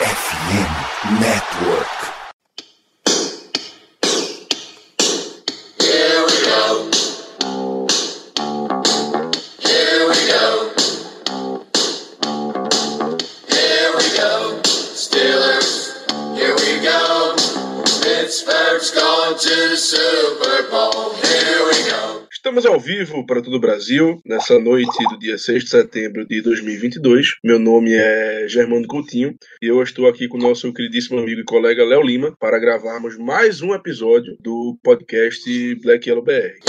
FM Network. Vivo para todo o Brasil, nessa noite do dia 6 de setembro de 2022. Meu nome é Germano Coutinho e eu estou aqui com o nosso queridíssimo amigo e colega Léo Lima para gravarmos mais um episódio do podcast Black Yellow BR.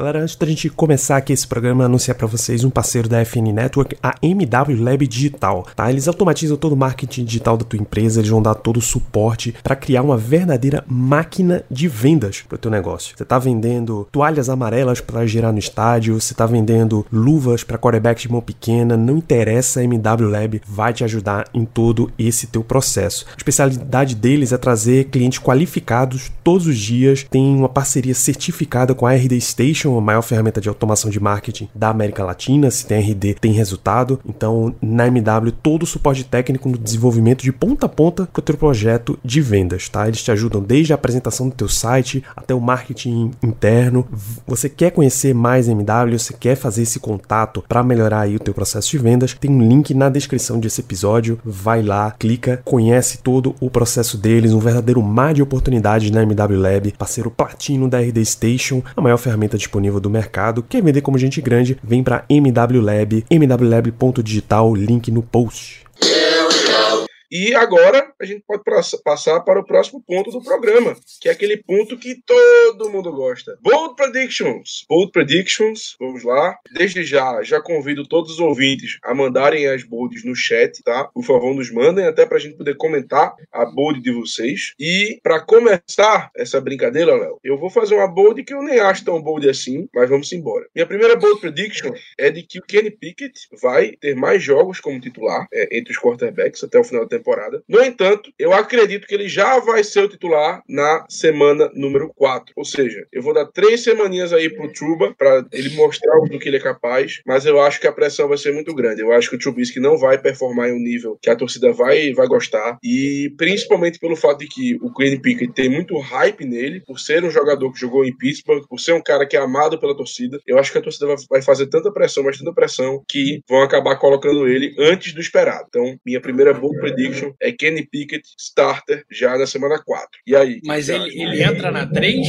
Galera, antes da gente começar aqui esse programa, anunciar para vocês um parceiro da FN Network, a MW Lab Digital, tá? Eles automatizam todo o marketing digital da tua empresa, eles vão dar todo o suporte para criar uma verdadeira máquina de vendas para o teu negócio. Você tá vendendo toalhas amarelas para girar no estádio, você tá vendendo luvas para quarterback de mão pequena, não interessa, a MW Lab vai te ajudar em todo esse teu processo. A especialidade deles é trazer clientes qualificados todos os dias, tem uma parceria certificada com a RD Station, a maior ferramenta de automação de marketing da América Latina. Se tem RD, tem resultado. Então, na MW, todo o suporte técnico no desenvolvimento de ponta a ponta para o teu projeto de vendas, tá? Eles te ajudam desde a apresentação do teu site até o marketing interno. Você quer conhecer mais MW, quer fazer esse contato para melhorar aí o teu processo de vendas, tem um link na descrição desse episódio. Vai lá, clica, conhece todo o processo deles, um verdadeiro mar de oportunidades na MW Lab, parceiro platino da RD Station, a maior ferramenta disponível do mercado. Quer vender como gente grande? Vem para MW Lab, mwlab.digital, link no post. E agora a gente pode passar para o próximo ponto do programa, que é aquele ponto que todo mundo gosta. Bold Predictions. Bold Predictions, vamos lá. Desde já, já convido todos os ouvintes a mandarem as bolds no chat, tá? Por favor, nos mandem, até para a gente poder comentar a bold de vocês. E para começar essa brincadeira, Léo, eu vou fazer uma bold que eu nem acho tão bold assim, mas vamos embora. Minha primeira bold prediction é de que o Kenny Pickett vai ter mais jogos como titular é, entre os quarterbacks até o final da temporada. No entanto, eu acredito que ele já vai ser o titular na semana número 4. Ou seja, eu vou dar três semaninhas aí pro Truba para ele mostrar do que ele é capaz, mas eu acho que a pressão vai ser muito grande. Eu acho que o Trubisky não vai performar em um nível que a torcida vai, vai gostar e principalmente pelo fato de que o Kenny Pickett tem muito hype nele, por ser um jogador que jogou em Pittsburgh, por ser um cara que é amado pela torcida. Eu acho que a torcida vai- fazer tanta pressão, mas tanta pressão que vão acabar colocando ele antes do esperado. Então, minha primeira bold prediction é Kenny Pickett starter já na semana 4. E aí? Mas ele, ele entra na 3,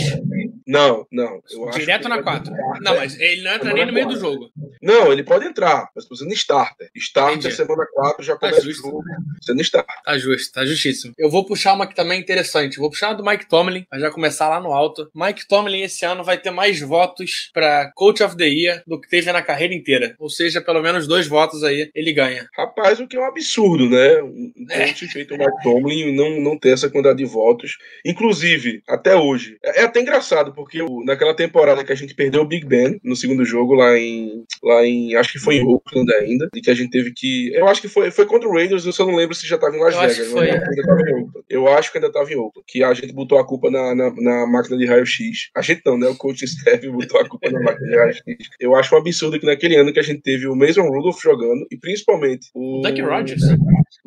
Não, não. direto na vai 4. starter. Não, mas ele não entra nem no meio do jogo. Não, ele pode entrar, mas sendo starter. Starter, Entendi. semana 4 já Tá começa o justo. jogo sendo starter. Tá justo, tá justíssimo. Eu vou puxar uma que também é interessante. Vou puxar uma do Mike Tomlin, pra já começar lá no alto. Mike Tomlin esse ano vai ter mais votos pra Coach of the Year do que teve na carreira inteira. Ou seja, pelo menos dois votos aí ele ganha. Rapaz, o que é um absurdo, né? Um um É. coach feito o Mike Tomlin não, não ter essa quantidade de votos. Inclusive, até hoje. É, é até engraçado, porque o- naquela temporada que a gente perdeu o Big Ben no segundo jogo lá em. lá em. Acho que foi em Oakland ainda. E que a gente teve que. Eu acho que foi, foi contra o Raiders, eu só não lembro se já tava em Las Eu Vegas. foi. acho que ainda tava em Oakland. Eu acho que ainda tava em Oakland. Que a gente botou a culpa na, na, na máquina de raio-x. A gente não, né? O coach Steve botou a culpa na máquina de raio-x. Eu acho um absurdo que naquele ano que a gente teve o Mason Rudolph jogando, e principalmente o. Duck Rodgers.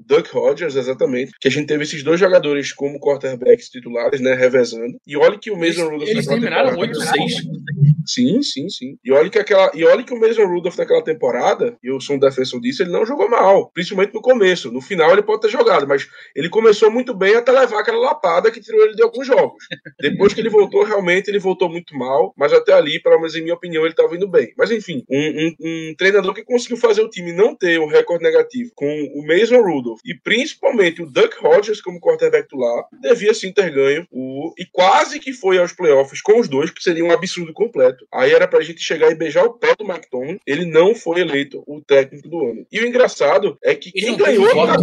Duck Rodgers, exatamente. Que a gente teve esses dois jogadores como quarterbacks titulares, né? Revezando. E olha que o Mason Rudolph. Eles naquela terminaram temporada- 8-6. Sim, sim, sim. E olha que aquela, e olha que o Mason Rudolph naquela temporada, e eu sou um defensor disso, ele não jogou mal, principalmente no começo. No final ele pode ter jogado, mas ele começou muito bem até levar aquela lapada que tirou ele de alguns jogos. Depois que ele voltou, realmente ele voltou muito mal, mas até ali, pelo menos em minha opinião, ele estava indo bem. Mas enfim, um, um- um treinador que conseguiu fazer o time não ter um recorde negativo com o Mason Rudolph e principalmente o Duck Hodges como quarterback titular, devia sim ter ganho o e quase que foi aos playoffs com os dois, que seria um absurdo completo. Aí era pra gente chegar e beijar o pé do Mike Tomlin. Ele não foi eleito o técnico do ano. E o engraçado é que quem teve ganhou tá,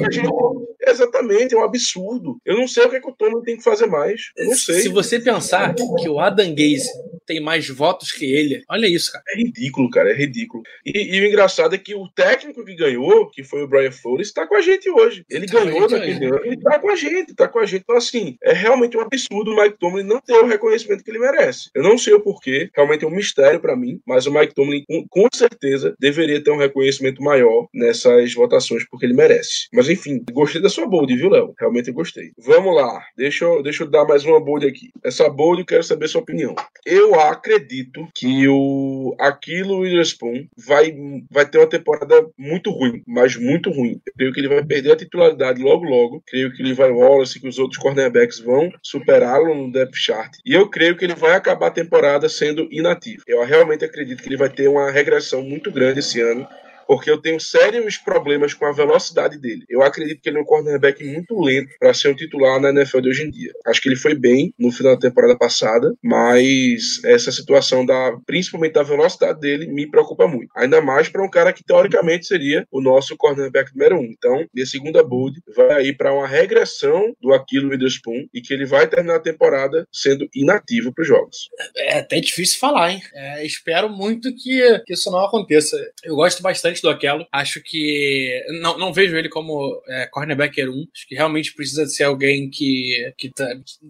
Exatamente, é um absurdo. Eu não sei o que, é que o Tomlin tem que fazer mais. Eu não sei. Se você pensar que o Adam Gaze tem mais votos que ele. Olha isso, cara. É ridículo, cara, é ridículo. E, e o engraçado é que o técnico que ganhou, que foi o Brian Flores, está com a gente hoje. Ele Tá ganhou naquele ano, ele tá com a gente, tá com a gente. Então, assim, é realmente um absurdo o Mike Tomlin não ter o reconhecimento que ele merece. Eu não sei o porquê, realmente é um mistério pra mim, mas o Mike Tomlin, com, com certeza, deveria ter um reconhecimento maior nessas votações, porque ele merece. Mas, enfim, gostei da sua bold, viu, Léo? Realmente gostei. Vamos lá, deixa eu, deixa eu dar mais uma bold aqui. Essa bold eu quero saber sua opinião. Eu acredito que o Aquilo Witherspoon vai, vai ter uma temporada muito ruim, mas muito ruim. Eu creio que ele vai perder a titularidade logo logo. Creio que ele vai Wallace que os outros cornerbacks vão superá-lo no depth chart. E eu creio que ele vai acabar a temporada sendo inativo. Eu realmente acredito que ele vai ter uma regressão muito grande esse ano porque eu tenho sérios problemas com a velocidade dele. Eu acredito que ele é um cornerback muito lento para ser um titular na NFL de hoje em dia. Acho que ele foi bem no final da temporada passada, mas essa situação da, principalmente da velocidade dele, me preocupa muito. Ainda mais para um cara que teoricamente seria o nosso cornerback número um. Então, minha segunda bold vai aí para uma regressão do Aquilo Witherspoon e que ele vai terminar a temporada sendo inativo para os jogos. É até difícil falar, hein? É, espero muito que, que isso não aconteça. Eu gosto bastante do Aquelo. Acho que. Não, não vejo ele como é, cornerbacker 1. Acho que realmente precisa de ser alguém que. que tá,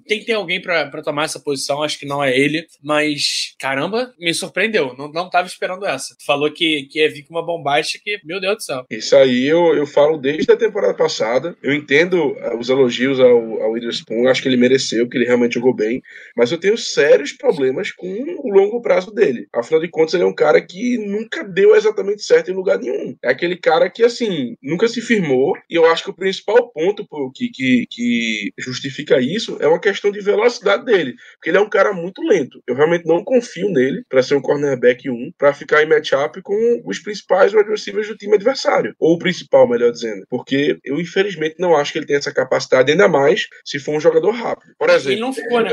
tem que ter alguém pra tomar essa posição. Acho que não é ele. Mas, caramba, me surpreendeu. Não, não tava esperando essa. Falou que, que ia vir com uma bombástica que, meu Deus do céu. Isso aí eu, eu falo desde a temporada passada. Eu entendo uh, os elogios ao, ao Witherspoon, acho que ele mereceu, que ele realmente jogou bem, mas eu tenho sérios problemas com o longo prazo dele. Afinal de contas, ele é um cara que nunca deu exatamente certo em lugar nenhum. É aquele cara que, assim, nunca se firmou, e eu acho que o principal ponto pô, que, que, que justifica isso é uma questão de velocidade dele, porque ele é um cara muito lento. Eu realmente não confio nele para ser um cornerback 1, para ficar em matchup com os principais wide receivers do time adversário, ou o principal, melhor dizendo, porque eu infelizmente não acho que ele tem essa capacidade, ainda mais se for um jogador rápido. Por exemplo, Ele não ficou, né?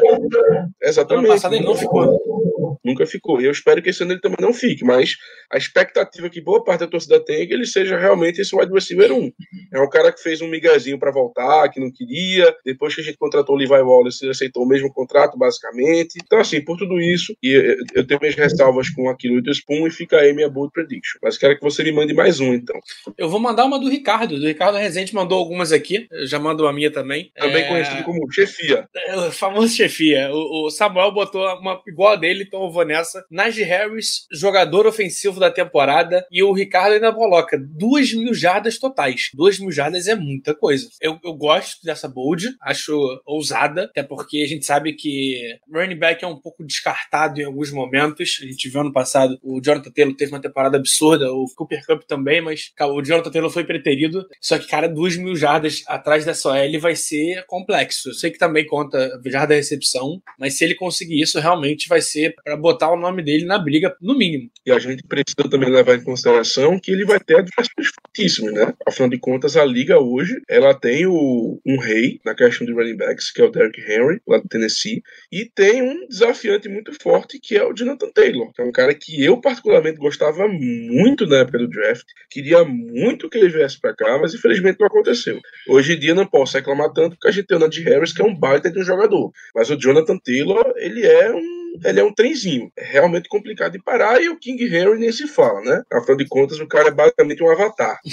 exatamente. Ano passado ele não ficou. Nunca ficou. E eu espero que esse ano ele também não fique, mas a expectativa que boa parte da torcida tem é que ele seja realmente esse wide receiver 1. É um cara que fez um migazinho para voltar, que não queria. Depois que a gente contratou o Levi Wallace, ele aceitou o mesmo contrato, basicamente. Então, assim, por tudo isso, e eu- tenho minhas ressalvas com aquilo do Spoon e fica aí minha bold prediction. Mas quero que você me mande mais um, então. Eu vou mandar uma do Ricardo. Do Ricardo Rezende mandou algumas aqui. Eu já mando a minha também. Também É, conhecido como chefia. É, O famoso chefia. O, o Samuel botou uma igual a dele, então eu vou nessa. Najee Harris, jogador ofensivo da temporada. E o Ricardo ainda coloca duas mil jardas totais. Duas mil jardas é muita coisa. Eu, eu gosto dessa bold, acho ousada, até porque a gente sabe que running back é um pouco descartado em alguns momentos. A gente viu ano passado o Jonathan Taylor teve uma temporada absurda, o Cooper Cup também, mas o Jonathan Taylor foi preterido. Só que, cara, duas mil jardas atrás dessa OL vai ser complexo. Eu sei que também conta jarda recepção, mas se ele conseguir isso, realmente vai ser para botar o nome dele na briga, no mínimo. E a gente precisa também levar em consideração que ele vai ter adversários fortíssimos, né? Afinal de contas, a liga hoje, ela tem o, um rei na questão de running backs, que é o Derrick Henry, lá do Tennessee, e tem um desafiante muito forte, que é o Jonathan Taylor, que é um cara que eu particularmente gostava muito na época do draft, queria muito que ele viesse para cá, mas infelizmente não aconteceu. Hoje em dia não posso reclamar tanto, porque a gente tem o Najee Harris, que é um baita de um jogador, mas o Jonathan Taylor, ele é um ele é um trenzinho. É realmente complicado de parar e o King Henry nem se fala, né? Afinal de contas, o cara é basicamente um avatar.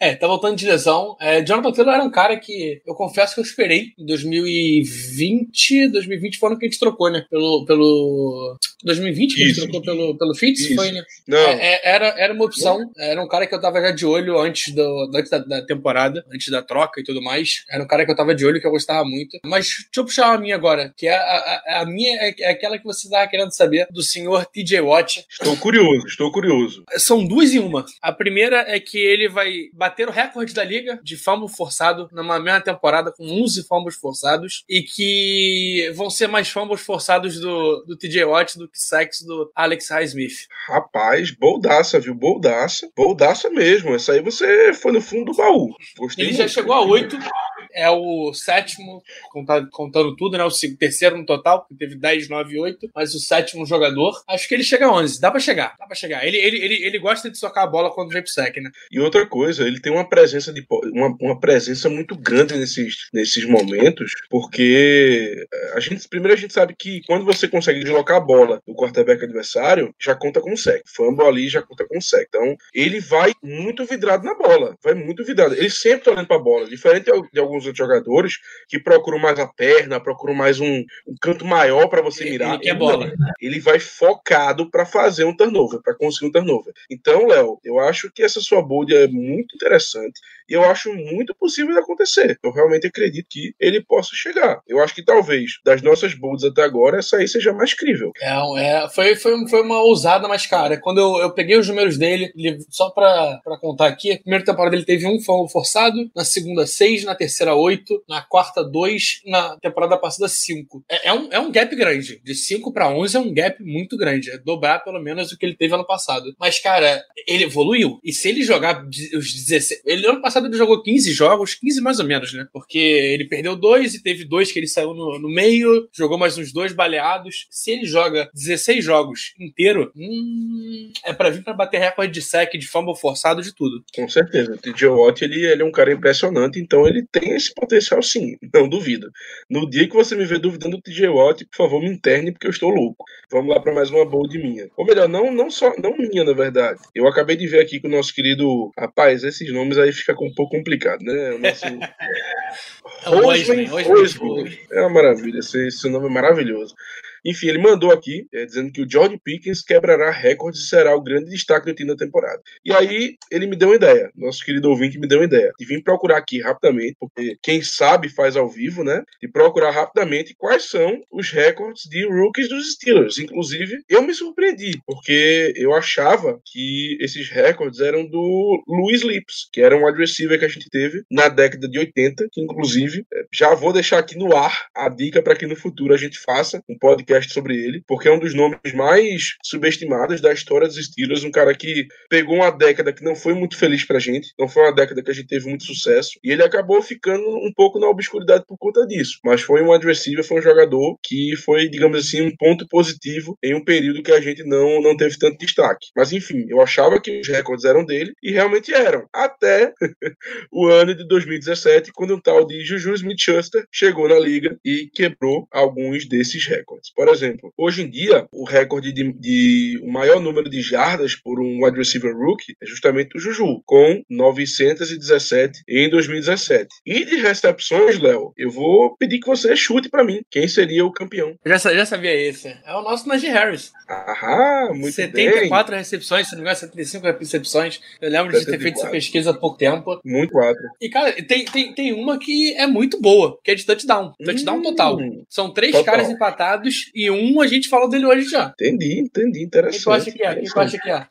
É, tá voltando de lesão. É, Jonathan Taylor era um cara que eu confesso que eu esperei em 2020. 2020 foi o ano que a gente trocou, né? Pelo. pelo 2020 que Isso. trocou pelo, pelo Fitz, Isso. foi, né? Não, É, é, era, era uma opção. Era um cara que eu tava já de olho antes, do, antes da, da temporada, antes da troca e tudo mais. Era um cara que eu tava de olho, que eu gostava muito. Mas deixa eu puxar a minha agora, que é a, a, a minha é, é aquela que você tava querendo saber, do senhor TJ Watt. estou curioso, estou curioso. São duas em uma. A primeira é que ele vai bater o recorde da liga de fumble forçado numa mesma temporada com 11 fumbles forçados e que vão ser mais fumbles forçados do, do TJ Watt do sacks do Alex Highsmith. Rapaz, boldaça, viu? Boldaça. Boldaça mesmo. Essa aí você foi no fundo do baú. Gostei Ele já muito. chegou a 8. É o sétimo, contando tudo, né? O terceiro no total, que teve 10, 9 e 8, mas o sétimo jogador. Acho que ele chega a 11. Dá pra chegar, dá pra chegar. Ele, ele, ele, ele gosta de socar a bola quando vem pro sec, né? E outra coisa, ele tem uma presença de uma, uma presença muito grande nesses, nesses momentos, porque eh, a gente, primeiro a gente sabe que quando você consegue deslocar a bola do quarterback adversário, já conta com sec. Fumble ali já conta com sec. Então, ele vai muito vidrado na bola, vai muito vidrado. Ele sempre tá olhando pra bola, diferente de alguns outros jogadores que procuram mais a perna, procuram mais um, um canto maior para você mirar. Ele quer bola. Ele vai focado para fazer um turnover, para conseguir um turnover. Então, Léo, eu acho que essa sua bold é muito interessante eu acho muito possível de acontecer. Eu realmente acredito que ele possa chegar. Eu acho que talvez das nossas bolds até agora, essa aí seja mais crível. É, é foi, foi, foi uma ousada, mas, cara, quando eu, eu peguei os números dele, só pra, pra contar aqui, a primeira temporada ele teve um forçado, na segunda, seis, na terceira, oito, na quarta, dois, na temporada passada, cinco. É, é, um, é um gap grande. De 5 para 11 é um gap muito grande. É dobrar pelo menos o que ele teve ano passado. Mas, cara, ele evoluiu. E se ele jogar os 16. Ele ano passado ele jogou 15 jogos, 15 mais ou menos, né? Porque ele perdeu dois e teve dois que ele saiu no, no meio, jogou mais uns dois baleados. Se ele joga 16 jogos inteiro, hum, é para vir para bater recorde de sec, de fumble forçado, de tudo. Com certeza. O TJ Watt, ele, ele é um cara impressionante, então ele tem esse potencial sim, não duvido. No dia que você me vê duvidando do TJ Watt, por favor, me interne, porque eu estou louco. Vamos lá para mais uma bold minha. Ou melhor, não, não só, não minha, na verdade. Eu acabei de ver aqui com o nosso querido. Rapaz, esses nomes aí fica um pouco complicado, né? O nosso. Rosman. É uma maravilha, esse, esse nome é maravilhoso. Enfim, ele mandou aqui, é, dizendo que o George Pickens quebrará recordes e será o grande destaque do time da temporada. E aí, ele me deu uma ideia, nosso querido ouvinte me deu uma ideia, de vir procurar aqui rapidamente, porque quem sabe faz ao vivo, né? De procurar rapidamente quais são os recordes de rookies dos Steelers. Inclusive, eu me surpreendi, porque eu achava que esses recordes eram do Louis Lips, que era um receiver que a gente teve na década de 80, que inclusive é, já vou deixar aqui no ar a dica para que no futuro a gente faça um podcast podcast sobre ele, porque é um dos nomes mais subestimados da história dos Steelers, um cara que pegou uma década que não foi muito feliz pra gente, não foi uma década que a gente teve muito sucesso, e ele acabou ficando um pouco na obscuridade por conta disso. Mas foi um adversário, foi um jogador que foi, digamos assim, um ponto positivo em um período que a gente não, não teve tanto destaque. Mas enfim, eu achava que os recordes eram dele, e realmente eram. Até o ano de 2017, quando um tal de Juju Smith-Schuster chegou na liga e quebrou alguns desses recordes. Por exemplo, hoje em dia, o recorde de, de o maior número de jardas por um wide receiver rookie é justamente o Juju, com 917 em 2017. E de recepções, Léo, eu vou pedir que você chute para mim quem seria o campeão. Eu já, já sabia esse. É o nosso Najee Harris. Aham, muito 74 bem. recepções, se não me engano, 75 recepções. Eu lembro 74. de ter feito essa pesquisa há pouco tempo. Muito quatro. E, cara, tem, tem, tem uma que é muito boa, que é de touchdown. Touchdown hum, total. São três total. caras empatados e um a gente falou dele hoje já. Entendi, entendi. Interessante. Quem tu acha que é? Quem tu acha que é?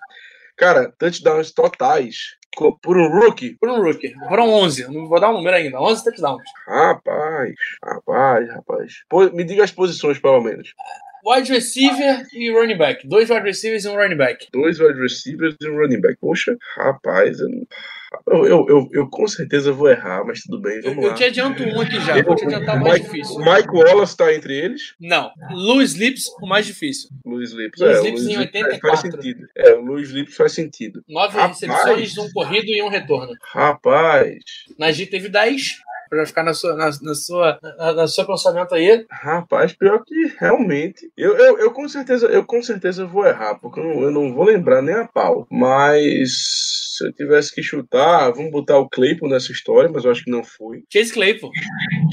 Cara, touchdowns totais por um rookie? Por um rookie. Foram 11. Não vou dar um número ainda. 11 touchdowns. Rapaz, rapaz, rapaz. Me diga as posições, pelo menos. Wide receiver e running back. Dois wide receivers e um running back. Dois wide receivers e um running back. Poxa, rapaz, eu não... Eu, eu, eu, eu, com certeza vou errar, mas tudo bem, vamos eu, lá. Eu te adianto um aqui já, vou te adiantar o mais Mike, difícil. Mike Wallace tá entre eles? Não. Louis Lips, o mais difícil. Louis Lips, Louis é. Lips em Lips 84. Faz sentido. É, o Louis Lips faz sentido. Nove Rapaz. recepções, um corrido e um retorno. Rapaz, Najee teve 10. Pra ficar na sua, na, na sua, na, na seu pensamento aí. rapaz, pior que realmente. Eu, eu, eu com certeza, eu com certeza vou errar, porque eu não, eu não vou lembrar nem a pau. Mas se eu tivesse que chutar, vamos botar o Claypool nessa história, mas eu acho que não foi. Chase Claypool.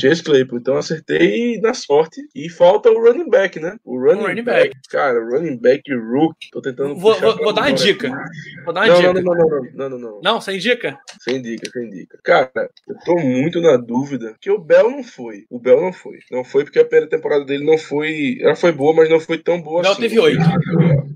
Chase Claypool, então acertei na sorte. E falta o running back, né? O running, running back. back. Cara, running back rookie. Tô tentando. Vou, vou, vou dar uma dica. Vou dar uma Não, dica. não, não, não, não, não, não, não. Não, sem dica? Sem dica, sem dica. Cara, eu tô muito na dúvida que o Bell não foi. O Bell não foi. Não foi porque a primeira temporada dele não foi. Ela foi boa, mas não foi tão boa Bell assim. teve oito.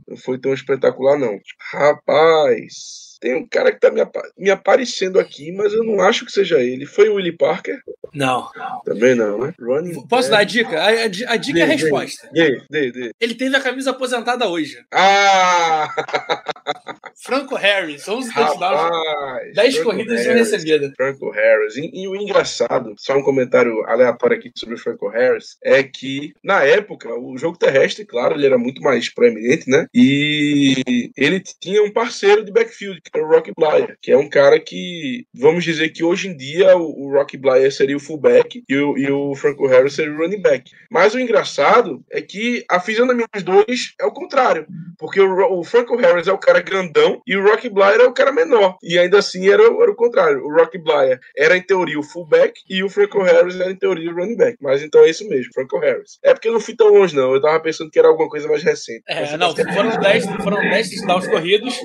Não foi tão espetacular, não. Rapaz. Tem um cara que tá me, apa- me aparecendo aqui, mas eu não acho que seja ele. Foi o Willie Parker? Não. Também não, né? Running Posso back. dar a dica? A, a a dica é a resposta. Dê, dê. Ele teve a camisa aposentada hoje. Ah! Franco Harris, 11 touchdowns, Rapaz! 10 Franco corridas Harris. recebidas. Franco Harris. E, e o engraçado, só um comentário aleatório aqui sobre o Franco Harris, é que na época o jogo terrestre, claro, ele era muito mais proeminente, né? E ele tinha um parceiro de backfield, era o Rocky Blyer, que é um cara que, vamos dizer que hoje em dia o, o Rocky Blyer seria o fullback e o, e o Franco Harris seria o running back. Mas o engraçado é que a fisionomia dos dois é o contrário, porque o, o Franco Harris é o cara grandão e o Rocky Blyer é o cara menor. E ainda assim era, era o contrário. O Rocky Blyer era, em teoria, o fullback e o Franco Harris era, em teoria, o running back. Mas então é isso mesmo, Franco Harris. É porque eu não fui tão longe, não. Eu tava pensando que era alguma coisa mais recente. É, não, foram 10, foram 10 touchdowns corridos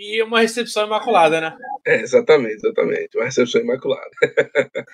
e uma recepção imaculada, né? É, exatamente, exatamente. Uma recepção imaculada.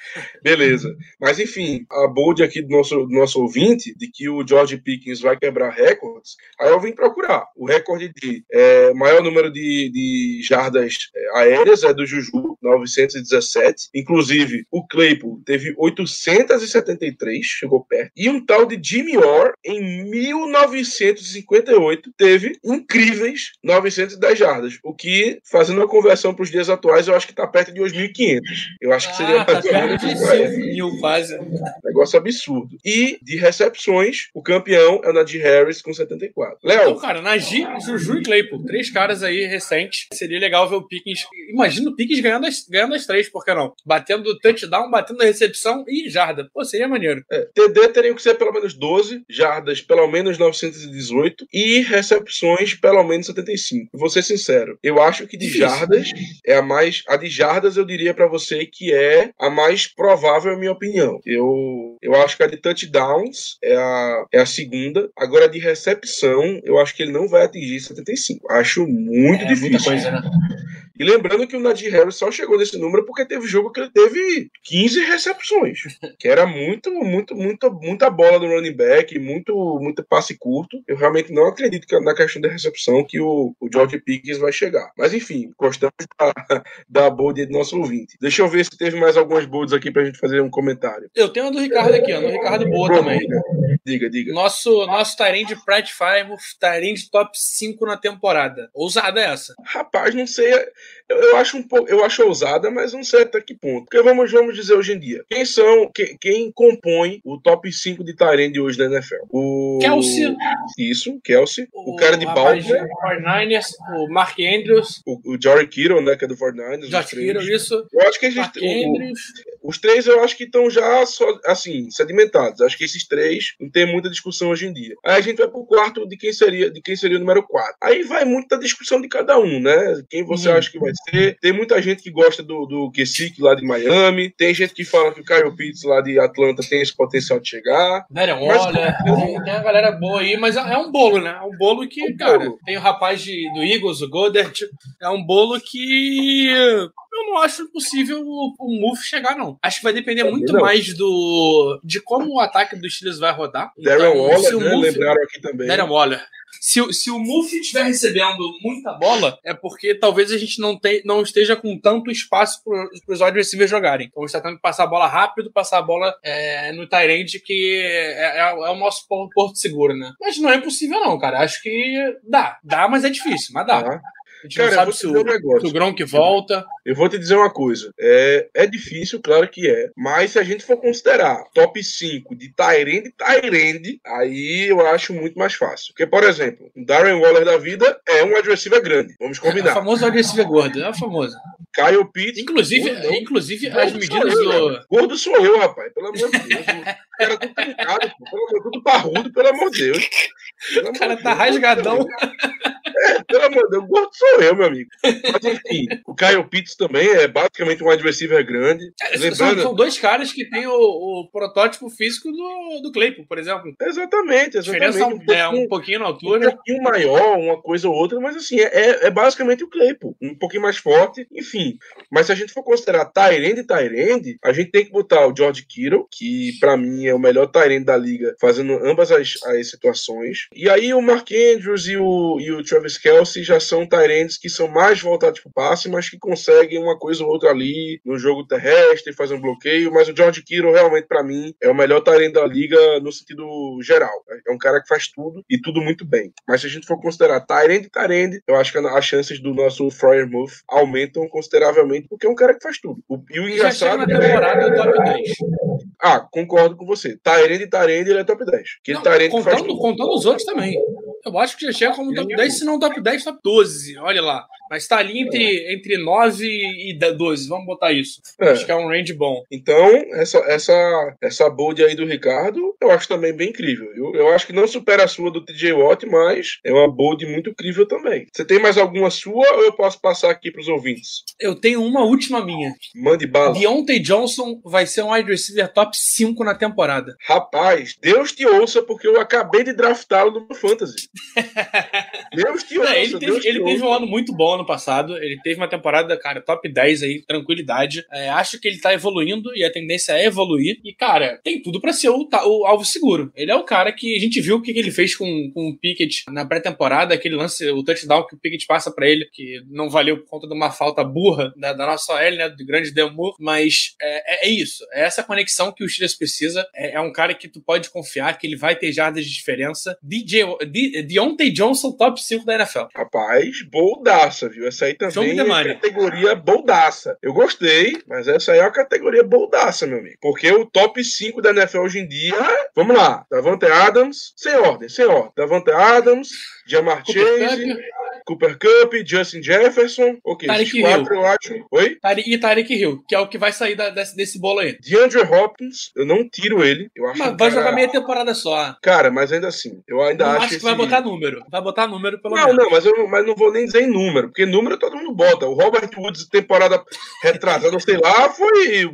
Beleza. Mas enfim, a bold aqui do nosso, do nosso ouvinte de que o George Pickens vai quebrar recordes, aí eu vim procurar. O recorde de é, maior número de, de jardas é, aéreas é do Juju, 917. Inclusive, o Claypool teve 873, chegou perto. E um tal de Jimmy Orr, em 1958, teve incríveis 910 jardas. O que, fazendo a conversão para os dias atuais, eu acho que está perto de 2.500. Eu acho que seria Ah, tá mais ou perto menos de isso aí. 5 mil quase. Negócio absurdo. E de recepções, o campeão é o Najee Harris com 74. Então, Léo, cara, Najee, Juju e Claypool, três caras aí recentes. Seria legal ver o Pickens. Imagina o Pickens ganhando as, ganhando as três, por que não? Batendo touchdown, batendo a recepção e jarda. Pô, seria maneiro. é, TD teriam que ser pelo menos 12, jardas pelo menos 918 e recepções pelo menos 75. Vou ser sincero, eu acho que de Difícil. jardas é a mais. A de jardas eu diria pra você que é a mais provável, na minha opinião. Eu, eu acho que a de touchdowns é a, é a segunda. Agora, a de recepção, eu acho que ele não vai atingir 75. Acho muito é difícil. muita coisa, né? E lembrando que o Nadir Harris só chegou nesse número porque teve jogo que ele teve 15 recepções, que era muito, muito, muito, muita bola do running back, muito, muito passe curto. Eu realmente não acredito que na questão da recepção que o, o George Pickens vai chegar. Mas enfim, gostamos da, da bold do nosso ouvinte. Deixa eu ver se teve mais algumas bolds aqui pra gente fazer um comentário. Eu tenho do Ricardo aqui, ó. Do Ricardo Boa também. Diga, diga. Nosso, nosso Tyrande Pratt Five, Tyrande top 5 na temporada. Ousada essa. Rapaz, não sei. Eu, eu acho um pouco, eu acho ousada, mas não sei até que ponto. Porque vamos, vamos dizer hoje em dia. Quem são, quem, quem compõe o top 5 de Tyrande hoje da NFL? O Kelsey. Isso, Kelsey. O, cara de Baltimore, do 49ers, o Mark Andrews, o, o Jory Kittle, né, que é do 49ers. os Josh três. Kittle, isso. Eu acho que esses, Mark o- o- Andrews. Os três eu acho que estão já assim, sedimentados. Acho que esses três não tem muita discussão hoje em dia. Aí a gente vai pro quarto de quem seria, de quem seria o número 4. Aí vai muita discussão de cada um, né? Quem você Uhum. acha que vai ser. Tem muita gente que gosta do, do Gesick lá de Miami. Tem gente que fala que o Kyle Pitts lá de Atlanta tem esse potencial de chegar. Darren Waller, tem, tem uma galera boa aí, mas é é um bolo, né? É um bolo que, Um cara, bolo. tem o rapaz de, do Eagles, o Goddard, é um bolo que eu não acho possível o, o Move chegar, não. Acho que vai depender Também muito não. mais do de como o ataque dos Steelers vai rodar. Darren Então, Waller, né? Move- Lembraram aqui também. Darren Waller. Se, o- se o Murphy estiver recebendo muita bola, é porque talvez a gente não, te, não esteja com tanto espaço para os wide receivers jogarem. Então a gente está tendo que passar a bola rápido, passar a bola é, no Tyrande, que é, é- é o nosso por- porto seguro, né? Mas não é impossível, não, cara. Acho que dá. Dá, mas é difícil. Mas dá. A gente Cara, não sabe se um o, negócio. se o Gronk volta. Eu vou te dizer uma coisa. É, é difícil, claro que é. Mas se a gente for considerar top 5 de Tyrande Tyrande, aí eu acho muito mais fácil. Porque, por exemplo, o Darren Waller da vida é um adversário grande. Vamos É o combinar. famoso receiver gordo. É o famoso. Kyle Pitts. Inclusive, gordo, inclusive as medidas eu, do. né? Gordo sou eu, rapaz. Pelo amor de Deus. O cara tudo trincado, pô. Pelo amor, tudo parrudo, pelo amor de Deus. O cara tá rasgadão. É, pelo amor de Deus, gordo sou eu, meu amigo. Mas enfim, o Kyle Pitts também é basicamente um adversário grande. É, São, Lembrando, são dois caras que têm o, o protótipo físico do, do Claypool, por exemplo. Exatamente, A diferença exatamente. é um pouquinho na altura. um pouquinho maior, uma coisa ou outra, mas assim, é, é basicamente o Claypool. Um pouquinho mais forte, enfim. Mas se a gente for considerar Tyrande e Tyrande, a gente tem que botar o George Kittle, que pra mim é o melhor Tyrande da liga, fazendo ambas as, as situações. E aí o Mark Andrews e o, e o Travis Kelsey já são Tyrands que são mais voltados para o passe, mas que conseguem uma coisa ou outra ali no jogo terrestre, fazer um bloqueio. Mas o George Kittle, realmente, para mim, é o melhor Tyrant da liga no sentido geral. É um cara que faz tudo e tudo muito bem. Mas se a gente for considerar Tyrant e Tyrant, eu acho que as chances do nosso Fryer-Muth aumentam consideravelmente, porque é um cara que faz tudo. O, e o engraçado. Já na temporada é... top 10. Ah, concordo com você. Tyrande e Tyrande, ele é top 10. Que não, contando, faz tudo. contando os outros também. Eu acho que já chega como top 10, se não top 10, top 12. Olha lá. Mas tá ali entre, entre 9 e 12. Vamos botar isso. É. Acho que é um range bom. Então, essa, essa, essa bold aí do Ricardo, eu acho também bem incrível. Eu, eu acho que não supera a sua do TJ Watt, mas é uma bold muito incrível também. Você tem mais alguma sua ou eu posso passar aqui pros ouvintes? Eu tenho uma última minha. Mande bala. Deontay Johnson vai ser um wide receiver top 5 na temporada. Rapaz, Deus te ouça, porque eu acabei de draftá-lo no Fantasy. Deus te ouça. Ele teve, ele teve um ano muito bom ano passado. Ele teve uma temporada, cara, top 10 aí, tranquilidade. É, acho que ele tá evoluindo e a tendência é evoluir. E, cara, tem tudo para ser o, o, alvo seguro. Ele é o cara que a gente viu o que, ele fez com, com o Pickett na pré-temporada, aquele lance, o touchdown que o Pickett passa para ele, que não valeu por conta de uma falta burra da, da nossa OL, né, do grande Demur. Mas é, é, é, isso. É essa conexão que o Steelers precisa. É, é, um cara que tu pode confiar que ele vai ter jardas de diferença. DJ, de, Deontay Johnson, top 5 da NFL. Rapaz, boldaça, viu? Essa aí também é categoria boldaça. Eu gostei, mas essa aí é a categoria boldaça, meu amigo. Porque o top 5 da NFL hoje em dia. Vamos lá. Davante Adams, sem ordem, sem ordem. Davante Adams, Jamar Chase. Cooper Cup, Justin Jefferson. Ok, Tarek quatro Hill. eu acho. Oi? E Tarek Hill, que é o que vai sair da, desse, desse bolo aí. DeAndre Hopkins, eu não tiro ele. Eu acho mas vai cara... jogar meia temporada só. Cara, mas ainda assim, eu ainda não acho. acho que esse... vai botar número. Vai botar número pelo não, menos. Não, não, mas eu mas não vou nem dizer em número, porque número todo mundo bota. O Robert Woods, temporada retrasada, sei lá, foi o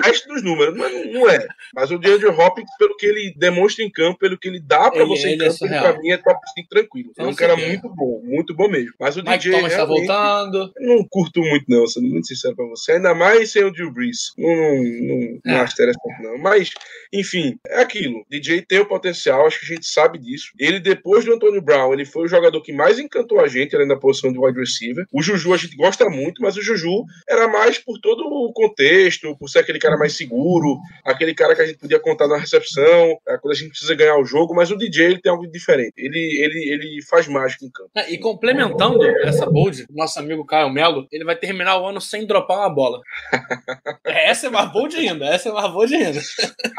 mestre dos números. Mas não, não é. Mas o DeAndre Hopkins, pelo que ele demonstra em campo, pelo que ele dá pra ele, você ele em é campo, é ele, pra mim é top 5 tranquilo. É um cara muito bom, muito bom mesmo. Mas o Mike DJ Thomas tá voltando. Não curto muito, não, sendo muito sincero pra você. Ainda mais sem o Drew Brees. Não, não, não é. acho interessante, não. Mas, enfim, é aquilo. DJ tem o potencial, acho que a gente sabe disso. Ele, depois do Antônio Brown, ele foi o jogador que mais encantou a gente, além da posição de wide receiver. O Juju a gente gosta muito, mas o Juju era mais por todo o contexto, por ser aquele cara mais seguro, aquele cara que a gente podia contar na recepção, é, quando a gente precisa ganhar o jogo, mas o DJ ele tem algo diferente. Ele, ele, ele faz mágica em campo. É, e complementando essa bold, nosso amigo Caio Melo, ele vai terminar o ano sem dropar uma bola. essa é mais bold ainda, essa é mais bold ainda.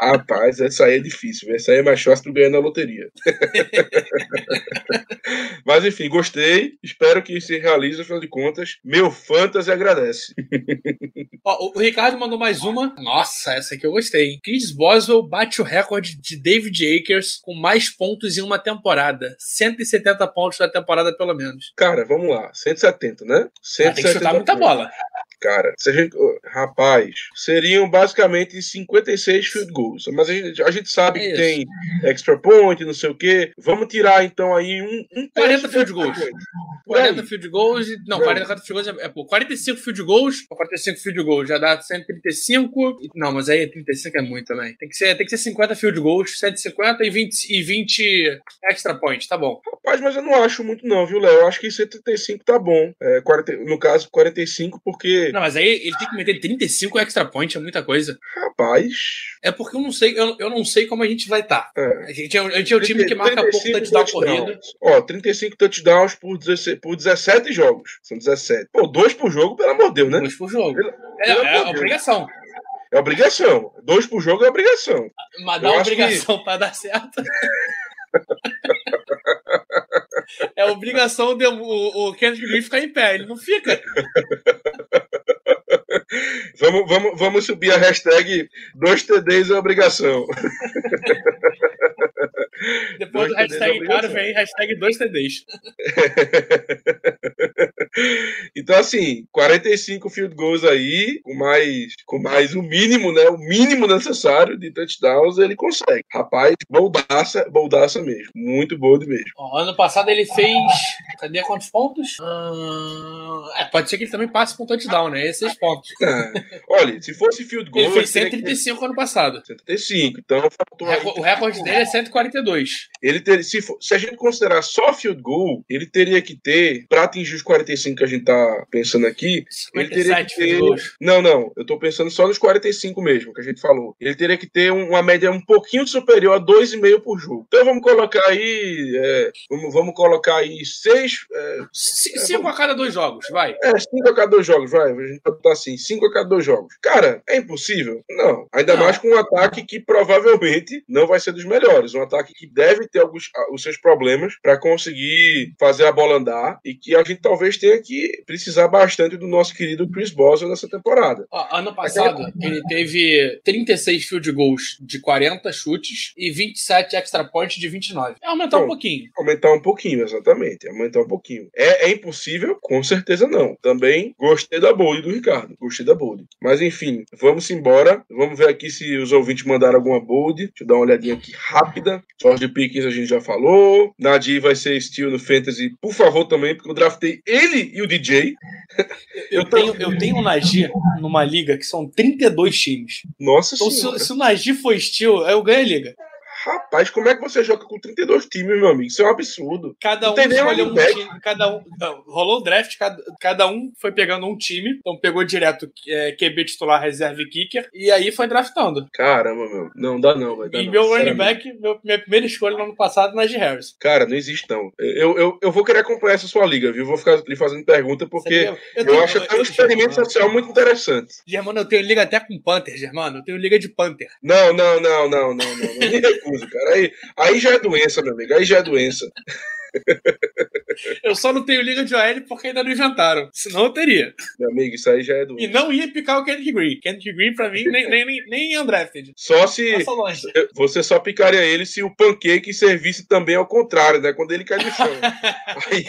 Rapaz, essa aí é difícil, essa aí é mais fácil tu ganhar na loteria. Mas enfim, gostei, espero que se realize, afinal de contas, meu fantasy agradece. Ó, o Ricardo mandou mais uma. Nossa, essa aqui eu gostei. Chris Boswell bate o recorde de David Akers com mais pontos em uma temporada. 170 pontos na temporada, pelo menos. Cara, vamos lá. 170, né? 170 ah, tem que chutar muita bola. Cara, se a gente. Rapaz, seriam basicamente 56 field goals. Mas a gente, a gente sabe é que tem extra point, não sei o quê. Vamos tirar então aí um. um 40 field goals. 40 field goals. Não, 40, 40 field goals é, é pô, 45 field goals. 45 field goals já dá 135. Não, mas aí 35 é muito também. Tem que ser, tem que ser 50 field goals, 150 e 20, e 20 extra points, tá bom. Rapaz, mas eu não acho muito, não, viu, Léo? Eu acho que 135 tá bom. É, 40, no caso, 45, porque não, mas aí ele tem que meter 35 extra point, é muita coisa. Rapaz. É porque eu não sei, eu, eu não sei como a gente vai estar. Tá. É. A, gente é, a gente é o time que marca pouco touchdown corrida. Ó, 35 touchdowns por, 16, por 17 jogos. São 17. Pô, dois por jogo, pelo amor de Deus, né? Dois por jogo. É, é, obrigação. É obrigação. Dois por jogo é obrigação. Mas dá obrigação que... pra dar certo. É obrigação de o, o Kendrick Green ficar em pé, ele não fica. Vamos, vamos, vamos subir a hashtag dois TDs é obrigação. Depois do hashtag caro vem hashtag dois TDs. então, assim, 45 field goals aí, com mais, com mais o mínimo, né? O mínimo necessário de touchdowns, ele consegue. Rapaz, boldaça, boldaça mesmo. Muito bold mesmo. Ó, ano passado ele fez. Cadê quantos pontos? Hum, é, pode ser que ele também passe com touchdown, né? Esses seis pontos. É. Olha, se fosse field goal. Ele fez teria que- 135 ano passado. 135. Então, O faltou reco- O recorde dele é 142. Ele ter, se, for- se a gente considerar só field goal, ele teria que ter, pra atingir os 45 que a gente tá pensando aqui, ele teria 57 que ter. Não, não, eu tô pensando só nos 45 mesmo, que a gente falou. Ele teria que ter um- uma média um pouquinho superior a 2,5 por jogo. Então vamos colocar aí. é, vamos, vamos colocar aí 6. É, C- Cinco a cada dois jogos, vai. é, 5 a cada dois jogos, vai. A gente pode botar assim, 5 a cada dois jogos. Cara, é impossível? Não. Ainda Não. mais com um ataque que provavelmente não vai ser dos melhores. Um ataque que deve ter alguns os seus problemas para conseguir fazer a bola andar e que a gente talvez tenha que precisar bastante do nosso querido Chris Boswell nessa temporada. Ó, ano passado, ele teve 36 field goals de 40 chutes e 27 extra points de 29. É aumentar um Bom. pouquinho. Aumentar um pouquinho, exatamente. Aumentar um pouquinho. É, é impossível? Com certeza não. Também gostei da bold do Ricardo. Gostei da bold. Mas enfim, vamos embora. Vamos ver aqui se os ouvintes mandaram alguma bold. Deixa eu dar uma olhadinha aqui rápida. George Pickens a gente já falou. Nadir vai ser Steel no Fantasy, por favor, também, porque eu draftei ele e o DJ. Eu tenho, eu tenho um Najee numa liga que são 32 times. Nossa Então, senhora. se, se o Najee for estilo, eu ganho a liga. Rapaz, como é que você joga com 32 times, meu amigo? Isso é um absurdo. Cada um escolheu um running back. time. Cada um, não, rolou o draft, cada, cada um foi pegando um time. Então pegou direto é, QB titular, reserva e kicker. E aí foi draftando. Caramba, meu. Não dá não, vai dar e não, meu running back, meu- minha primeira escolha no ano passado, Najee Harris. Cara, não existe não. Eu, eu, eu vou querer acompanhar essa sua liga, viu? Vou ficar lhe fazendo pergunta porque eu, tenho- acho até um experimento social muito interessante. Germano, eu tenho liga até com Panther, Germano. Eu tenho liga de Panther. Não, não, não, não, não, não. não. Cara. Aí, aí já é doença, meu amigo. Aí já é doença. Eu só não tenho liga de OL porque ainda não inventaram. Senão eu teria. Meu amigo, isso aí já é E doença. não ia picar o Kendrick Green. Kendrick Green, pra mim, nem, nem, nem, nem undrafted. Só se Passa longe. você só picaria ele se o pancake servisse também ao contrário, né? Quando ele cai no chão. Aí,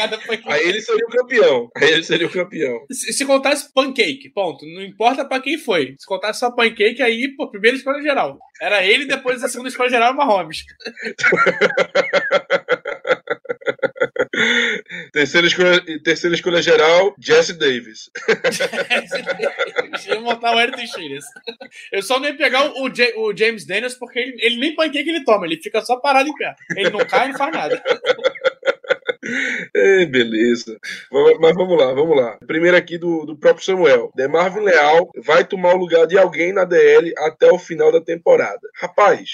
aí ele seria o campeão. Aí ele seria o campeão. Se, se contasse pancake, ponto. Não importa pra quem foi. Se contasse só pancake, aí, pô, primeira escolha geral. Era ele, depois a segunda escolha geral, Mahomes. Terceira escolha, terceira escolha geral, Jesse Davis. Ia montar o Ayrton Chines. Eu só ia pegar o, o Ja- o James Daniels porque ele, ele nem pancake ele toma, ele fica só parado em pé. Ele não cai, não faz nada. Ei, beleza. Vamos- Mas vamos lá, vamos lá. Primeiro aqui do, do próprio Samuel. Demarvin Leal vai tomar o lugar de alguém na DL até o final da temporada. Rapaz,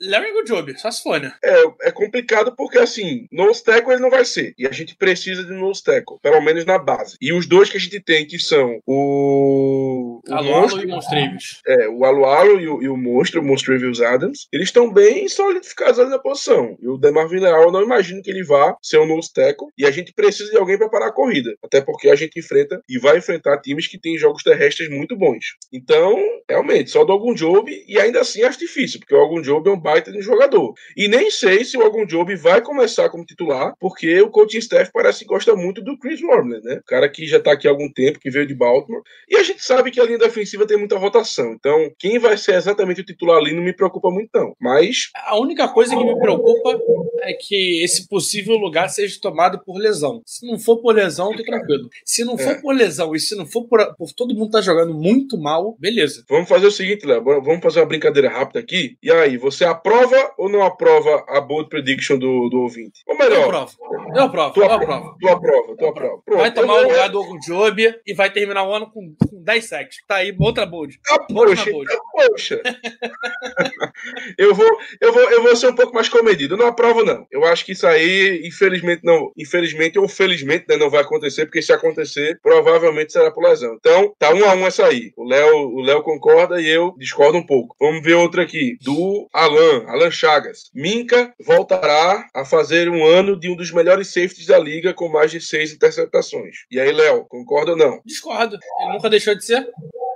Larry Goodjob, só se for, né? é, é complicado porque, assim, nose tackle ele não vai ser. E a gente precisa de nose tackle, pelo menos na base. E os dois que a gente tem, que são o... o Alô, Monstro- e Monstrevious. é, o Alualo e o, e o Monstro, o Adams, eles estão bem solidificados ali na posição. E o Demarvin Leal, eu não imagino que ele vá ser um nose tackle. E a gente precisa de alguém para parar a corrida. Até porque a gente enfrenta e vai enfrentar times que têm jogos terrestres muito bons. Então, realmente, só do algum job. E ainda assim acho difícil, porque o algum job é um baita de um jogador. E nem sei se o algum job vai começar como titular, porque o coaching staff parece que gosta muito do Chris Wormley, né? O cara que já tá aqui há algum tempo, que veio de Baltimore. E a gente sabe que a linha defensiva tem muita rotação. Então, quem vai ser exatamente o titular ali não me preocupa muito, não. Mas, A única coisa que me preocupa é que esse possível lugar seja tomado por lesão. Se não for por lesão, eu tô tranquilo. Se não for É. por lesão e se não for por, por todo mundo tá jogando muito mal, beleza. vamos fazer o seguinte, Léo. Vamos fazer uma brincadeira rápida aqui. E aí, você aprova ou não aprova a bold prediction do, do ouvinte? Ou Eu melhor, aprovo. Eu aprovo, tu eu aprova, tu aprova, tu aprova. Vai tomar o então, lugar do Ogunjobi e vai terminar o ano com, com 10 sacks. Tá aí, outra bold. Ah, poxa, bold. ah, poxa. eu, vou, eu, vou, eu vou ser um pouco mais comedido. Eu não aprovo, não. Eu acho que isso aí, infelizmente, não. Infelizmente ou felizmente, né, não vai acontecer, porque se acontecer, provavelmente será por lesão. Então, tá um a um essa aí. O Léo, o Léo concorda e eu discordo um pouco. Vamos ver outra aqui. Do Alan, Alan Chagas. Minca voltará a fazer um ano de um dos melhores safeties da liga com mais de seis interceptações. E aí, Léo, concorda ou não? Discordo. Ele nunca deixou de ser.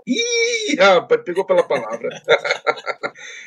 Ih, rapaz, pegou pela palavra.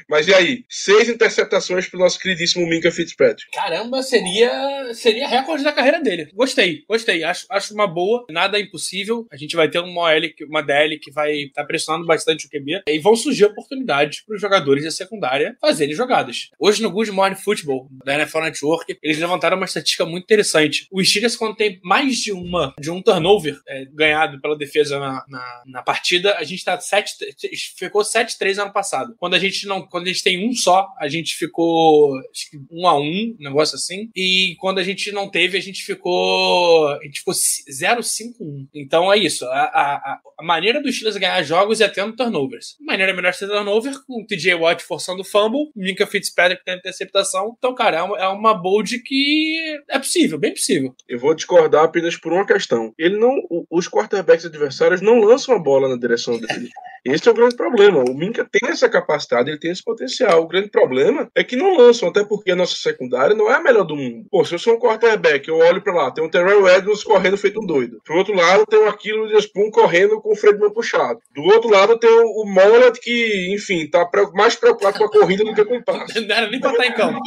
Mas e aí? Seis interceptações pro nosso queridíssimo Minka Fitzpatrick. Caramba, seria seria recorde da carreira dele. Gostei, gostei. Acho, acho uma boa. Nada é impossível. A gente vai ter uma OL, uma DL que vai estar tá pressionando bastante o QB. E vão surgir oportunidades para os jogadores da secundária fazerem jogadas. Hoje no Good Morning Football da NFL Network, eles levantaram uma estatística muito interessante. O Steelers, quando tem mais de uma de um turnover é, ganhado pela defesa na, na, na, partida, a gente tá 7, ficou 7-3 ano passado. Quando a gente não, quando a gente tem um só, a gente ficou acho que 1 a 1, um negócio assim. E quando a gente não teve, a gente ficou a gente ficou 0-5-1. Então é isso. A, a, a maneira dos Steelers ganhar jogos é tendo turnovers. A maneira melhor de ter turnover com o TJ Watt forçando o fumble, Minka Fitzpatrick tendo interceptação. Então, cara, é uma, é uma bold que é possível, bem possível. Eu vou discordar apenas por uma questão. Ele não, os quarterbacks adversários não lançam a bola na direção dele. Esse é o grande problema. O Minka tem essa capacidade, ele tem esse potencial. O grande problema é que não lançam, até porque a nossa secundária não é a melhor do mundo. Pô, se eu sou um quarterback, eu olho para lá, tem um Terrell Edmonds correndo feito um doido. Pro outro lado, tem o Aquilo Spoon correndo com o Fredman puxado. Do outro lado, tem o, o Mollet que, enfim, tá mais preocupado com a corrida do que com o passe. Não era nem pra estar em campo.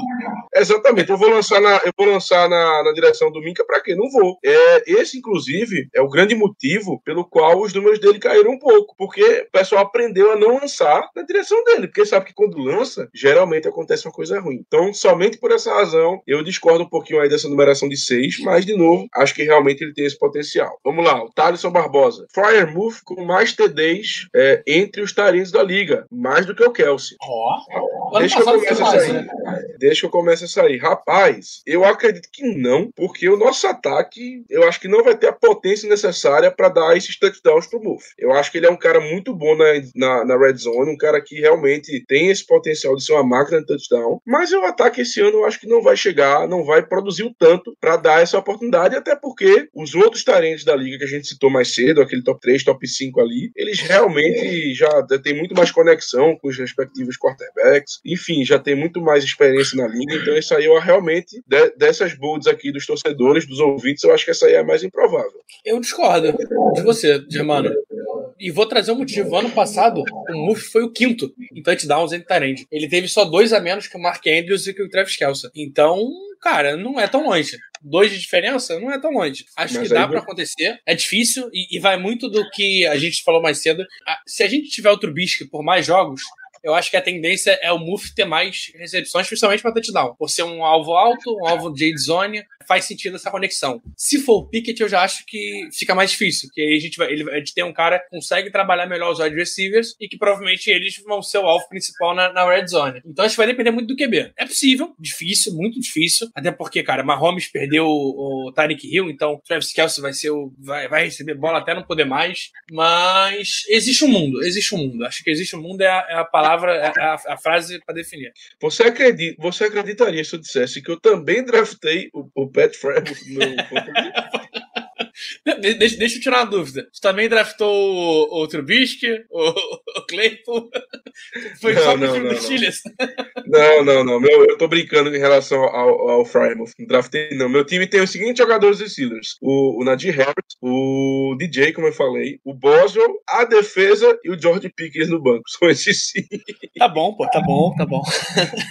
Exatamente. Eu vou lançar na, eu vou lançar na, na direção do Minka para quê? Não vou. É, esse, inclusive, é o grande motivo pelo qual os números dele caíram um pouco. Porque o pessoal aprendeu a não lançar na direção dele. Porque sabe que quando lança, geralmente acontece uma coisa ruim. Então, somente por essa razão, eu discordo um pouquinho aí dessa numeração de seis, mas, de novo, acho que realmente ele tem esse potencial. Vamos lá, o Thaleson Barbosa. Fryer Move com mais TDs é, entre os tarinhos da liga. Mais do que o Kelsey. Ó. Oh. Deixa eu começar a sair. Deixa eu começar a sair. Rapaz, eu acredito que não, porque o nosso ataque, eu acho que não vai ter a potência necessária para dar esses touchdowns pro Move. Eu acho que ele é um cara muito bom na, na, na, red zone, um cara que realmente tem esse potencial de ser uma máquina de touchdown, mas o ataque esse ano eu acho que não vai chegar, não vai produzir o tanto para dar essa oportunidade, até porque os outros talentos da liga que a gente citou mais cedo, aquele top 3, top 5 ali, eles realmente já têm muito mais conexão com os respectivos quarterbacks, enfim, já tem muito mais experiência na liga, então isso aí eu realmente, de, dessas builds aqui dos torcedores, dos ouvintes, eu acho que essa aí é a mais improvável. Eu discordo de você, Germano. E vou trazer um motivo. Ano passado, o Murphy foi o quinto em touchdowns entre Tyrande. Ele teve só dois a menos que o Mark Andrews e que o Travis Kelce. Então, cara, não é tão longe. Dois de diferença não é tão longe. Acho Mas que dá para acontecer. É difícil e, e, vai muito do que a gente falou mais cedo. Se a gente tiver outro Trubisky por mais jogos, eu acho que a tendência é o Muff ter mais recepções, principalmente para touchdown. Por ser um alvo alto, um alvo de zone, faz sentido essa conexão. Se for o Pickett, eu já acho que fica mais difícil, porque aí a gente, vai, ele, a gente tem um cara que consegue trabalhar melhor os wide receivers e que provavelmente eles vão ser o alvo principal na, na red zone. Então acho que vai depender muito do QB. É possível, difícil, muito difícil, até porque, cara, Mahomes perdeu o, o Tyreek Hill, então Travis Kelsey vai ser o, vai, vai receber bola até não poder mais, mas existe um mundo, existe um mundo. Acho que existe um mundo é a, é a palavra palavra, a, a frase para definir. Você, acredita, você acreditaria se eu dissesse que eu também draftei o, o Pat Fryer no Deixa, deixa eu tirar uma dúvida. Você também draftou o, o Trubisky, o, o Claypool? Foi não, só pro time do Chiles? Não, não, não. Meu, eu tô brincando em relação ao, ao Frymouth. Não draftei, não. Meu time tem os seguintes jogadores dos Steelers: o, o Nadir Harris, o DJ, como eu falei, o Boswell, a defesa e o George Pickens no banco. São esses sim. Tá bom, pô, tá bom, tá bom.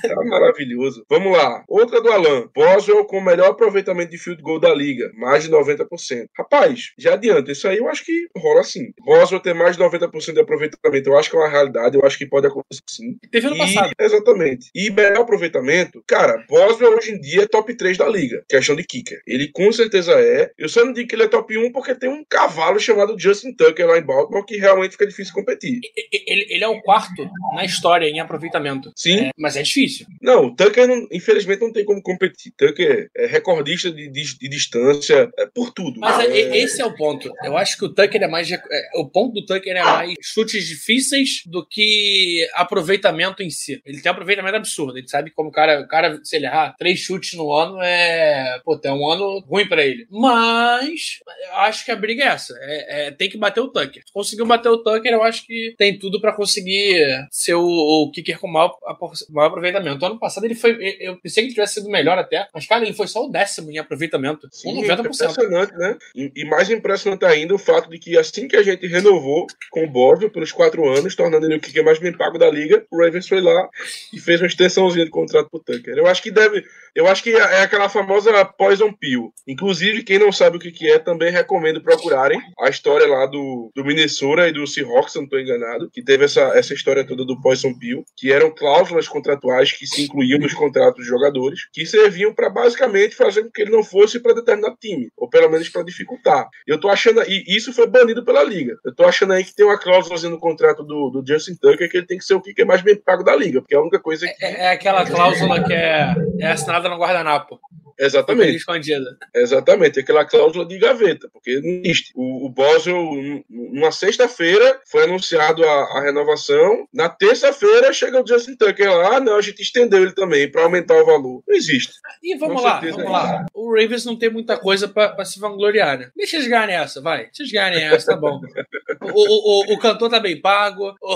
Tá maravilhoso. Vamos lá. Outra do Alan. Boswell com o melhor aproveitamento de field goal da liga, mais de 90%. Rapaz, já adianta. Isso aí eu acho que rola assim. Boswell ter mais de 90% de aproveitamento, eu acho que é uma realidade. Eu acho que pode acontecer sim. Teve ano e, passado. Exatamente. E melhor aproveitamento, cara, Boswell hoje em dia é top 3 da liga. Questão de kicker. Ele com certeza é. Eu só não digo que ele é top 1 porque tem um cavalo chamado Justin Tucker lá em Baltimore que realmente fica difícil competir. Ele, ele é o quarto na história em aproveitamento. Sim. É, mas é difícil. Não, o Tucker, não, infelizmente, não tem como competir. Tucker é recordista de, de, de distância, é por tudo. Mas é... esse é o ponto. Eu acho que o Tucker é mais. É, o ponto do Tucker é mais chutes difíceis do que aproveitamento em si. Ele tem aproveitamento era absurdo. Gente sabe como o cara, o cara, se ele errar três chutes no ano, é. Pô, é um ano ruim para ele. Mas eu acho que a briga é essa. É, é, tem que bater o Tucker. Conseguiu bater o Tucker, eu acho que tem tudo para conseguir ser o, o kicker com maior, maior aproveitamento. Ano passado ele foi. Eu pensei que ele tivesse sido melhor até, mas, cara, ele foi só o décimo em aproveitamento. Sim, 90%. Impressionante, né? E, mais impressionante ainda o fato de que assim que a gente renovou com o Boswell pelos quatro anos, tornando ele o kicker mais bem pago da liga, o Ravens foi lá e fez uma extensãozinha de contrato pro Tucker. Eu acho que deve. Eu acho que é aquela famosa Poison Pill. Inclusive, quem não sabe o que, que é, também recomendo procurarem a história lá do, do Minnesota e do Seahawks, se não estou enganado, que teve essa, essa história toda do Poison Pill, que eram cláusulas contratuais que se incluíam nos contratos dos jogadores, que serviam para basicamente fazer com que ele não fosse para determinado time, ou pelo menos para dificultar. Eu tô achando, e isso foi banido pela liga. Eu tô achando aí que tem uma cláusula no contrato do, do Justin Tucker que ele tem que ser o que é mais bem pago da liga, porque é a única coisa que. É, é aquela cláusula que é, é assinada no guardanapo. Exatamente. Escondida. Exatamente, aquela cláusula de gaveta, porque não existe. O, o Boswell, numa sexta-feira, foi anunciado a, a, renovação. Na terça-feira, chega o Justin Tucker lá. Ah, não, a gente estendeu ele também para aumentar o valor. Não existe. E vamos Com lá, vamos é lá. O Ravens não tem muita coisa para se vangloriar, né? Deixa eles ganharem essa, vai. Deixa eles ganharem essa, tá bom. o, o, o, o, cantor tá bem pago.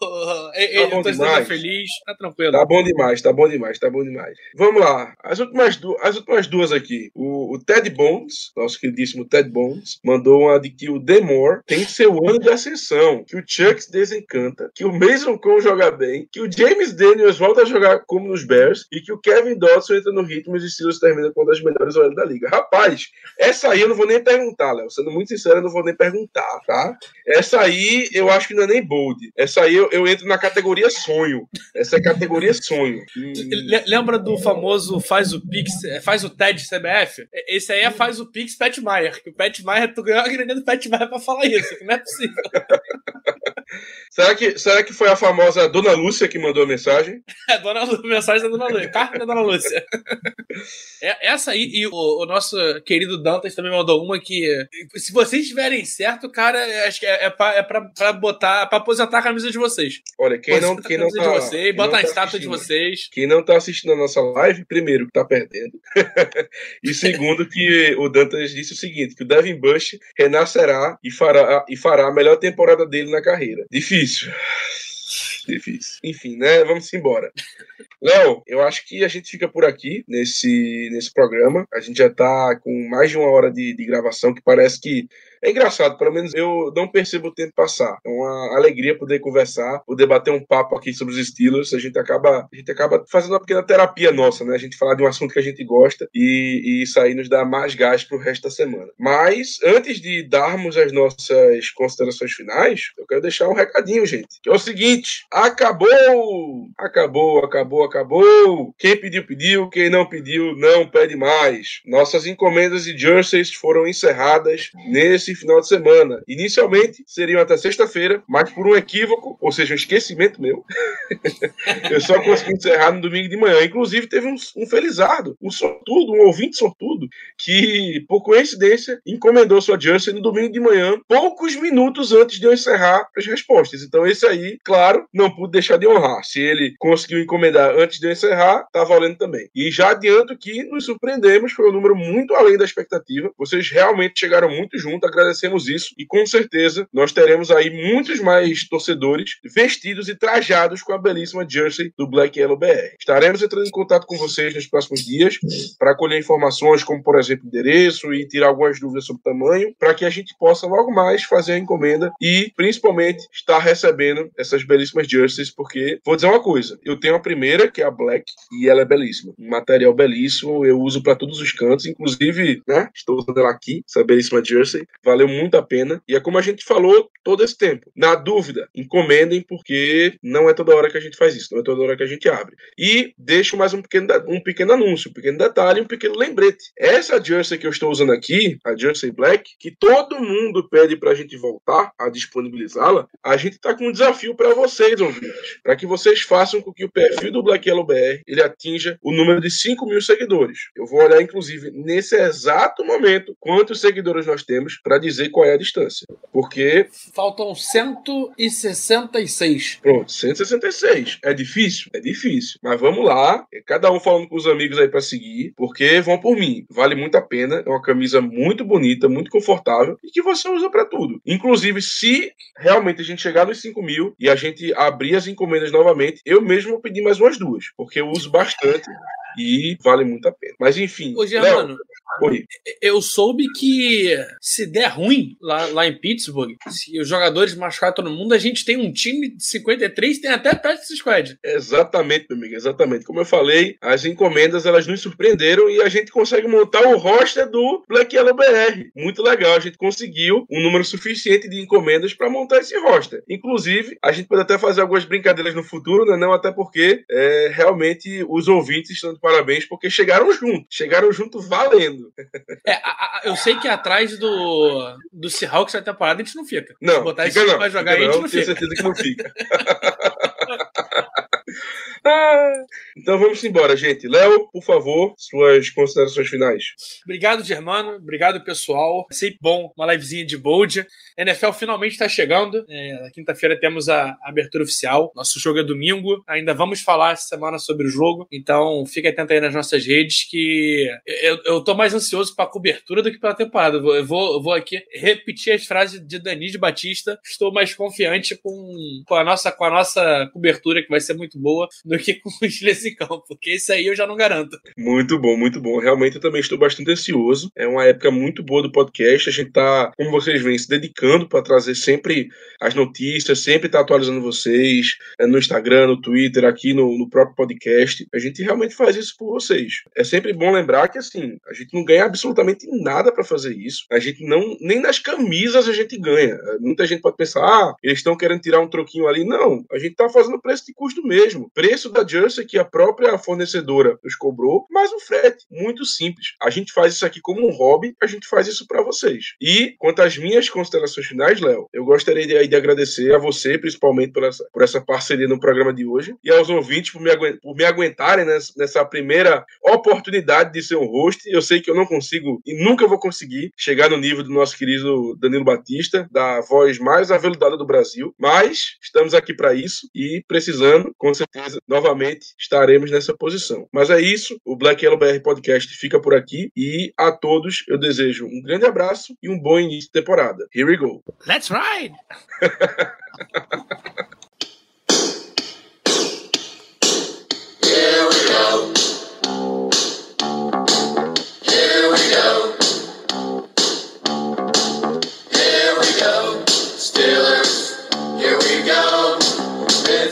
O, ele, tá o tá feliz. Tá tranquilo. Tá bom demais, tá bom demais, tá bom demais. Vamos lá. As últimas duas umas duas aqui. O, o, Ted Bonds, nosso queridíssimo Ted Bonds, mandou uma de que o Demore tem seu ano de ascensão, que o Chucks desencanta, que o Mason Cole joga bem, que o James Daniels volta a jogar como nos Bears e que o Kevin Dodson entra no ritmo e os Steelers termina com uma das melhores OL da liga. Rapaz, essa aí eu não vou nem perguntar, Léo. Sendo muito sincero, eu não vou nem perguntar, tá? Essa aí eu acho que não é nem bold. Essa aí eu, eu entro na categoria sonho. Essa é a categoria sonho. Lembra do famoso faz o Pix, faz faz o TED CBF, esse aí é faz o Pix Pat Maier. Que o Pat Maier, tu ganhou a graninha do Pat Maier pra falar isso, que não é possível. será, que, será que foi a famosa Dona Lúcia que mandou a mensagem? É, dona Lúcia, mensagem da Dona Lúcia, carta da Dona Lúcia. É, essa aí, e o, o, nosso querido Dantas também mandou uma que, se vocês estiverem certo, cara, acho que é, é, pra, é pra, pra botar, pra aposentar a camisa de vocês. Olha, quem não, quem não tá, de vocês, bota a tá estátua de vocês. Quem não tá assistindo a nossa live, primeiro, que tá perdendo. e segundo, que o Dantas disse o seguinte: que o Devin Bush renascerá e fará, e fará a melhor temporada dele na carreira. Difícil. Difícil. Enfim, né? Vamos embora. Léo, eu acho que a gente fica por aqui nesse, nesse programa. A gente já tá com mais de uma hora de, de gravação, que parece que é engraçado, pelo menos eu não percebo o tempo passar. É uma alegria poder conversar, poder bater um papo aqui sobre os Steelers. A gente acaba, a gente acaba fazendo uma pequena terapia nossa, né? A gente falar de um assunto que a gente gosta e, e isso aí nos dá mais gás pro resto da semana. Mas antes de darmos as nossas considerações finais, eu quero deixar um recadinho, gente. Que é o seguinte: acabou! Acabou, acabou, acabou! Quem pediu, pediu. Quem não pediu, não pede mais. Nossas encomendas de jerseys foram encerradas nesse final de semana. Inicialmente seriam até sexta-feira, mas por um equívoco, ou seja, um esquecimento meu, eu só consegui encerrar no domingo de manhã. Inclusive, teve um, um felizardo, um sortudo, um ouvinte sortudo, que, por coincidência, encomendou sua jersey no domingo de manhã, poucos minutos antes de eu encerrar as respostas. Então, esse aí, claro, não pude deixar de honrar. Se ele conseguiu encomendar antes de eu encerrar, tá valendo também. E já adianto que nos surpreendemos, foi um número muito além da expectativa. Vocês realmente chegaram muito junto, agradecemos isso e com certeza nós teremos aí muitos mais torcedores vestidos e trajados com a belíssima jersey do Black Yellow BR. Estaremos entrando em contato com vocês nos próximos dias para colher informações como, por exemplo, endereço e tirar algumas dúvidas sobre tamanho, para que a gente possa logo mais fazer a encomenda e principalmente estar recebendo essas belíssimas jerseys, porque vou dizer uma coisa, eu tenho a primeira que é a Black e ela é belíssima, um material belíssimo, eu uso para todos os cantos, inclusive, né, estou usando ela aqui, essa belíssima jersey, valeu muito a pena. E é como a gente falou todo esse tempo. Na dúvida, encomendem, porque não é toda hora que a gente faz isso, não é toda hora que a gente abre. E deixo mais um pequeno, um pequeno anúncio, um pequeno detalhe, um pequeno lembrete. Essa jersey que eu estou usando aqui, a Jersey Black, que todo mundo pede pra gente voltar a disponibilizá-la, a gente tá com um desafio para vocês, ouvintes. Para que vocês façam com que o perfil do Black Yellow BR ele atinja o número de 5 mil seguidores. Eu vou olhar, inclusive, nesse exato momento, quantos seguidores nós temos para dizer qual é a distância. Porque. Faltam 166. Pronto, 166. 16. É difícil? É difícil. Mas vamos lá. Cada um falando com os amigos aí para seguir, porque vão por mim. Vale muito a pena. É uma camisa muito bonita, muito confortável e que você usa para tudo. Inclusive, se realmente a gente chegar nos 5 mil e a gente abrir as encomendas novamente, eu mesmo vou pedir mais umas duas, porque eu uso bastante e vale muito a pena. Mas enfim. Ô, Germano, Léo, eu soube que se der ruim lá, lá em Pittsburgh, se os jogadores machucarem todo mundo, a gente tem um time de 53 tem até practice squad. Exatamente, meu amigo, exatamente. Como eu falei, as encomendas elas nos surpreenderam e a gente consegue montar o roster do Black Yellow BR. Muito legal, a gente conseguiu um número suficiente de encomendas para montar esse roster. Inclusive, a gente pode até fazer algumas brincadeiras no futuro, né? Não até porque é, realmente os ouvintes estão parabéns porque chegaram junto, chegaram junto valendo. É, a, a, eu sei que atrás do do Seahawks na temporada a gente não fica. Não, Se botar fica esse não, pra jogar, fica a gente não, não tenho fica. certeza que não fica. então vamos embora, gente. Léo, por favor, suas considerações finais. Obrigado, Germano. Obrigado, pessoal. É sempre bom uma livezinha de bold. NFL finalmente está chegando. É, na quinta-feira temos a abertura oficial. Nosso jogo é domingo. Ainda vamos falar essa semana sobre o jogo. Então fique atento aí nas nossas redes que eu, eu tô mais ansioso para a cobertura do que pela temporada. Eu vou, eu vou, aqui repetir as frases de Danis Batista. Estou mais confiante com, com, a nossa, com a nossa cobertura, que vai ser muito boa, do que com nesse campo. Porque isso aí eu já não garanto. Muito bom, muito bom. Realmente eu também estou bastante ansioso. É uma época muito boa do podcast. A gente tá, como vocês veem, se dedicando para trazer sempre as notícias, sempre tá atualizando vocês é, no Instagram, no Twitter, aqui no, no próprio podcast. A gente realmente faz isso por vocês. É sempre bom lembrar que assim, a gente não ganha absolutamente nada para fazer isso. A gente não, nem nas camisas a gente ganha. Muita gente pode pensar, ah, eles estão querendo tirar um troquinho ali. Não, a gente tá fazendo preço de custo mesmo. Preço da Jersey que a própria fornecedora nos cobrou, mais um frete. Muito simples. A gente faz isso aqui como um hobby, a gente faz isso para vocês. E quanto às minhas considerações finais, Léo, eu gostaria de, de, agradecer a você, principalmente, por essa, por essa parceria no programa de hoje, e aos ouvintes por me, por me aguentarem nessa, nessa primeira oportunidade de ser um host. Eu sei que eu não consigo e nunca vou conseguir chegar no nível do nosso querido Danilo Batista, da voz mais aveludada do Brasil, mas estamos aqui para isso e precisando, com certeza, novamente estaremos nessa posição. Mas é isso, o Black Yellow BR Podcast fica por aqui e a todos eu desejo um grande abraço e um bom início de temporada. Here we go. Let's ride!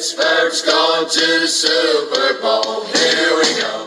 Pittsburgh's going to the Super Bowl. Here we go.